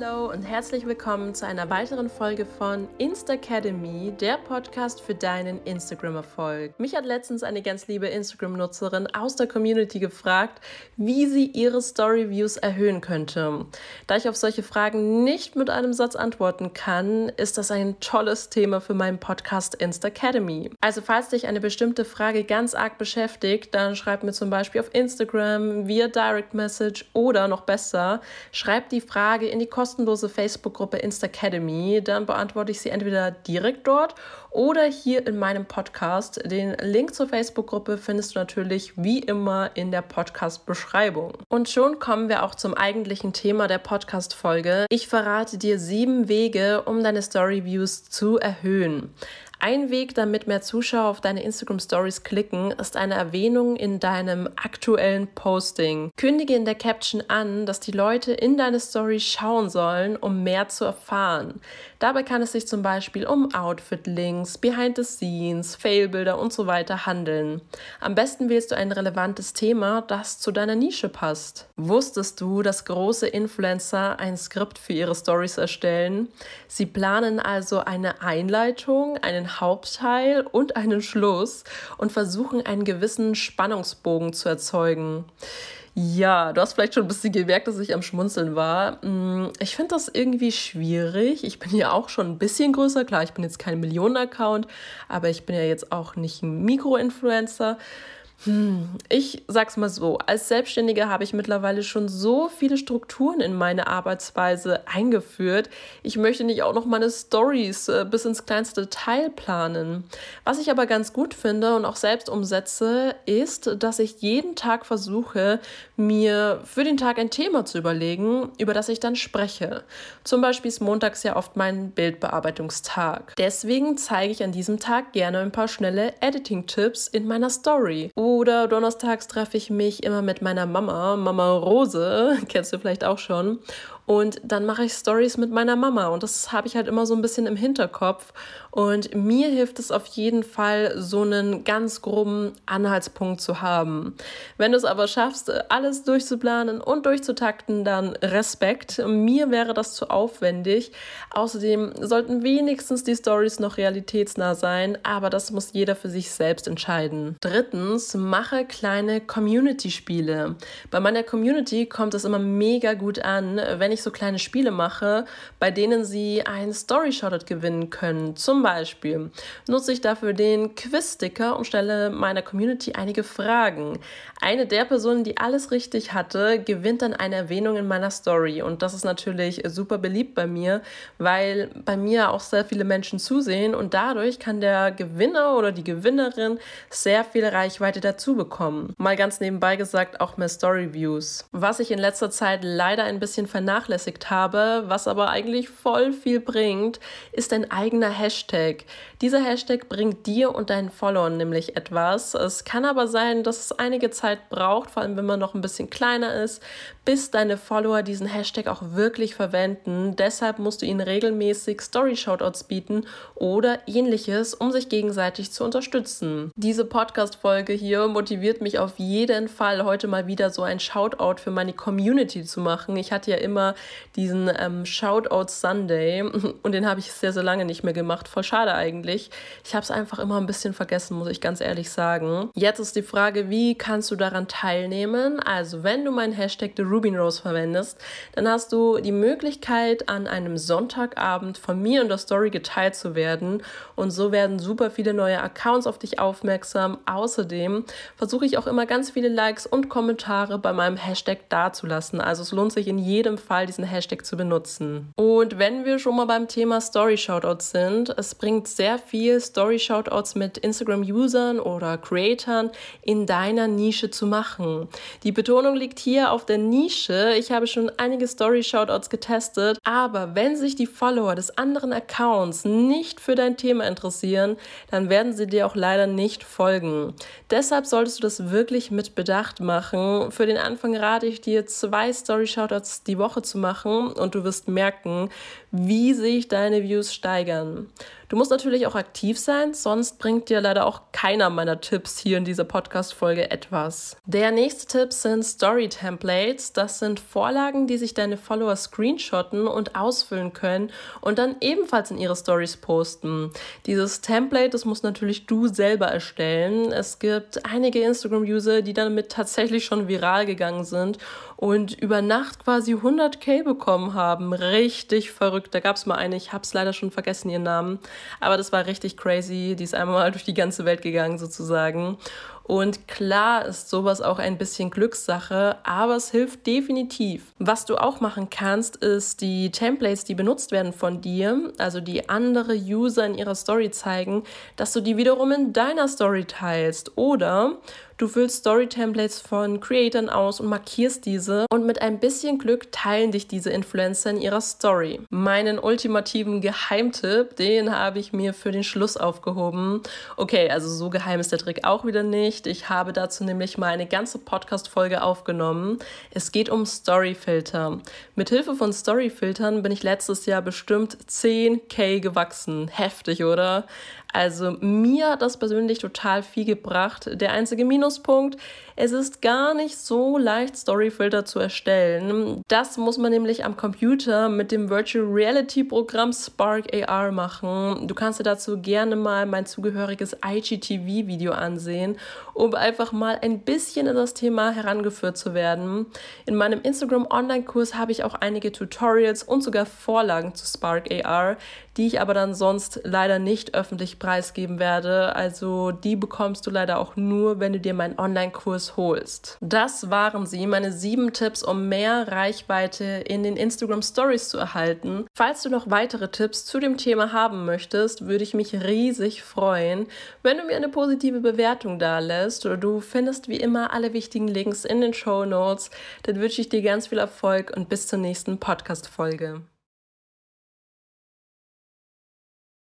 Hallo und herzlich willkommen zu einer weiteren Folge von Instacademy, der Podcast für deinen Instagram-Erfolg. Mich hat letztens eine ganz liebe Instagram-Nutzerin aus der Community gefragt, wie sie ihre Story-Views erhöhen könnte. Da ich auf solche Fragen nicht mit einem Satz antworten kann, ist das ein tolles Thema für meinen Podcast Instacademy. Also falls dich eine bestimmte Frage ganz arg beschäftigt, dann schreib mir zum Beispiel auf Instagram via Direct Message oder noch besser, schreib die Frage in die kostenlose Facebook-Gruppe Instacademy. Dann beantworte ich sie entweder direkt dort oder hier in meinem Podcast. Den Link zur Facebook-Gruppe findest du natürlich wie immer in der Podcast-Beschreibung. Und schon kommen wir auch zum eigentlichen Thema der Podcast-Folge. Ich verrate dir sieben Wege, um deine Story-Views zu erhöhen. Ein Weg, damit mehr Zuschauer auf deine Instagram Stories klicken, ist eine Erwähnung in deinem aktuellen Posting. Kündige in der Caption an, dass die Leute in deine Story schauen sollen, um mehr zu erfahren. Dabei kann es sich zum Beispiel um Outfit-Links, Behind the Scenes, Failbilder und so weiter handeln. Am besten wählst du ein relevantes Thema, das zu deiner Nische passt. Wusstest du, dass große Influencer ein Skript für ihre Stories erstellen? Sie planen also eine Einleitung, einen Hauptteil und einen Schluss und versuchen einen gewissen Spannungsbogen zu erzeugen. Ja, du hast vielleicht schon ein bisschen gemerkt, dass ich am Schmunzeln war. Mm, ich finde das irgendwie schwierig. Ich bin ja auch schon ein bisschen größer. Klar, ich bin jetzt kein Millionen-Account, aber ich bin ja jetzt auch nicht ein Mikro-Influencer. Hm, ich sag's mal so, als Selbstständige habe ich mittlerweile schon so viele Strukturen in meine Arbeitsweise eingeführt. Ich möchte nicht auch noch meine Stories äh, bis ins kleinste Detail planen. Was ich aber ganz gut finde und auch selbst umsetze, ist, dass ich jeden Tag versuche, mir für den Tag ein Thema zu überlegen, über das ich dann spreche. Zum Beispiel ist montags ja oft mein Bildbearbeitungstag. Deswegen zeige ich an diesem Tag gerne ein paar schnelle Editing-Tipps in meiner Story. Oder donnerstags treffe ich mich immer mit meiner Mama, Mama Rose, kennst du vielleicht auch schon. Und dann mache ich Stories mit meiner Mama und das habe ich halt immer so ein bisschen im Hinterkopf. Und mir hilft es auf jeden Fall, so einen ganz groben Anhaltspunkt zu haben. Wenn du es aber schaffst, alles durchzuplanen und durchzutakten, dann Respekt. Mir wäre das zu aufwendig. Außerdem sollten wenigstens die Stories noch realitätsnah sein, aber das muss jeder für sich selbst entscheiden. Drittens, mache kleine Community-Spiele. Bei meiner Community kommt es immer mega gut an, wenn ich ich so kleine Spiele mache, bei denen sie einen Story Shoutout gewinnen können. Zum Beispiel nutze ich dafür den Quiz-Sticker und stelle meiner Community einige Fragen. Eine der Personen, die alles richtig hatte, gewinnt dann eine Erwähnung in meiner Story. Und das ist natürlich super beliebt bei mir, weil bei mir auch sehr viele Menschen zusehen und dadurch kann der Gewinner oder die Gewinnerin sehr viel Reichweite dazu bekommen. Mal ganz nebenbei gesagt, auch mehr Story Views. Was ich in letzter Zeit leider ein bisschen vernachlässigt vernachlässigt habe, was aber eigentlich voll viel bringt, ist ein eigener Hashtag. Dieser Hashtag bringt dir und deinen Followern nämlich etwas. Es kann aber sein, dass es einige Zeit braucht, vor allem wenn man noch ein bisschen kleiner ist, bis deine Follower diesen Hashtag auch wirklich verwenden. Deshalb musst du ihnen regelmäßig Story-Shoutouts bieten oder ähnliches, um sich gegenseitig zu unterstützen. Diese Podcast-Folge hier motiviert mich auf jeden Fall, heute mal wieder so ein Shoutout für meine Community zu machen. Ich hatte ja immer diesen ähm, Shoutout Sunday und den habe ich sehr, sehr lange nicht mehr gemacht. Voll schade eigentlich. Ich habe es einfach immer ein bisschen vergessen, muss ich ganz ehrlich sagen. Jetzt ist die Frage, wie kannst du daran teilnehmen? Also, wenn du meinen Hashtag The Rubin Rose verwendest, dann hast du die Möglichkeit, an einem Sonntagabend von mir und der Story geteilt zu werden. Und so werden super viele neue Accounts auf dich aufmerksam. Außerdem versuche ich auch immer ganz viele Likes und Kommentare bei meinem Hashtag dazulassen. Also es lohnt sich in jedem Fall, diesen Hashtag zu benutzen. Und wenn wir schon mal beim Thema Story Shoutouts sind, es bringt sehr viel Story Shoutouts mit Instagram-Usern oder Creatern in deiner Nische zu machen. Die Betonung liegt hier auf der Nische. Ich habe schon einige Story Shoutouts getestet, aber wenn sich die Follower des anderen Accounts nicht für dein Thema interessieren, dann werden sie dir auch leider nicht folgen. Deshalb solltest du das wirklich mit Bedacht machen. Für den Anfang rate ich dir, zwei Story Shoutouts die Woche zu machen und du wirst merken, wie sich deine Views steigern. Du musst natürlich auch aktiv sein, sonst bringt dir leider auch keiner meiner Tipps hier in dieser Podcast-Folge etwas. Der nächste Tipp sind Story-Templates. Das sind Vorlagen, die sich deine Follower screenshotten und ausfüllen können und dann ebenfalls in ihre Stories posten. Dieses Template, das muss natürlich du selber erstellen. Es gibt einige Instagram-User, die damit tatsächlich schon viral gegangen sind und über Nacht quasi 100k bekommen haben. Richtig verrückt. Da gab es mal eine, ich habe es leider schon vergessen, ihren Namen, aber das war richtig crazy. Die ist einmal durch die ganze Welt gegangen sozusagen. Und klar ist sowas auch ein bisschen Glückssache, aber es hilft definitiv. Was du auch machen kannst, ist die Templates, die benutzt werden von dir, also die andere User in ihrer Story zeigen, dass du die wiederum in deiner Story teilst. Oder Du füllst Story-Templates von Creatern aus und markierst diese und mit ein bisschen Glück teilen dich diese Influencer in ihrer Story. Meinen ultimativen Geheimtipp, den habe ich mir für den Schluss aufgehoben. Okay, also so geheim ist der Trick auch wieder nicht. Ich habe dazu nämlich mal eine ganze Podcast-Folge aufgenommen. Es geht um Story-Filter. Mit Hilfe von Story-Filtern bin ich letztes Jahr bestimmt 10k gewachsen. Heftig, oder? Also mir hat das persönlich total viel gebracht. Der einzige Minuspunkt, es ist gar nicht so leicht, Storyfilter zu erstellen. Das muss man nämlich am Computer mit dem Virtual Reality Programm Spark AR machen. Du kannst dir dazu gerne mal mein zugehöriges IGTV-Video ansehen, um einfach mal ein bisschen in das Thema herangeführt zu werden. In meinem Instagram Online-Kurs habe ich auch einige Tutorials und sogar Vorlagen zu Spark AR, die ich aber dann sonst leider nicht öffentlich preisgeben werde. Also die bekommst du leider auch nur, wenn du dir meinen Online-Kurs holst. Das waren sie, meine sieben Tipps, um mehr Reichweite in den Instagram Stories zu erhalten. Falls du noch weitere Tipps zu dem Thema haben möchtest, würde ich mich riesig freuen, wenn du mir eine positive Bewertung da lässt. Du findest wie immer alle wichtigen Links in den Show Notes. Dann wünsche ich dir ganz viel Erfolg und bis zur nächsten Podcast-Folge.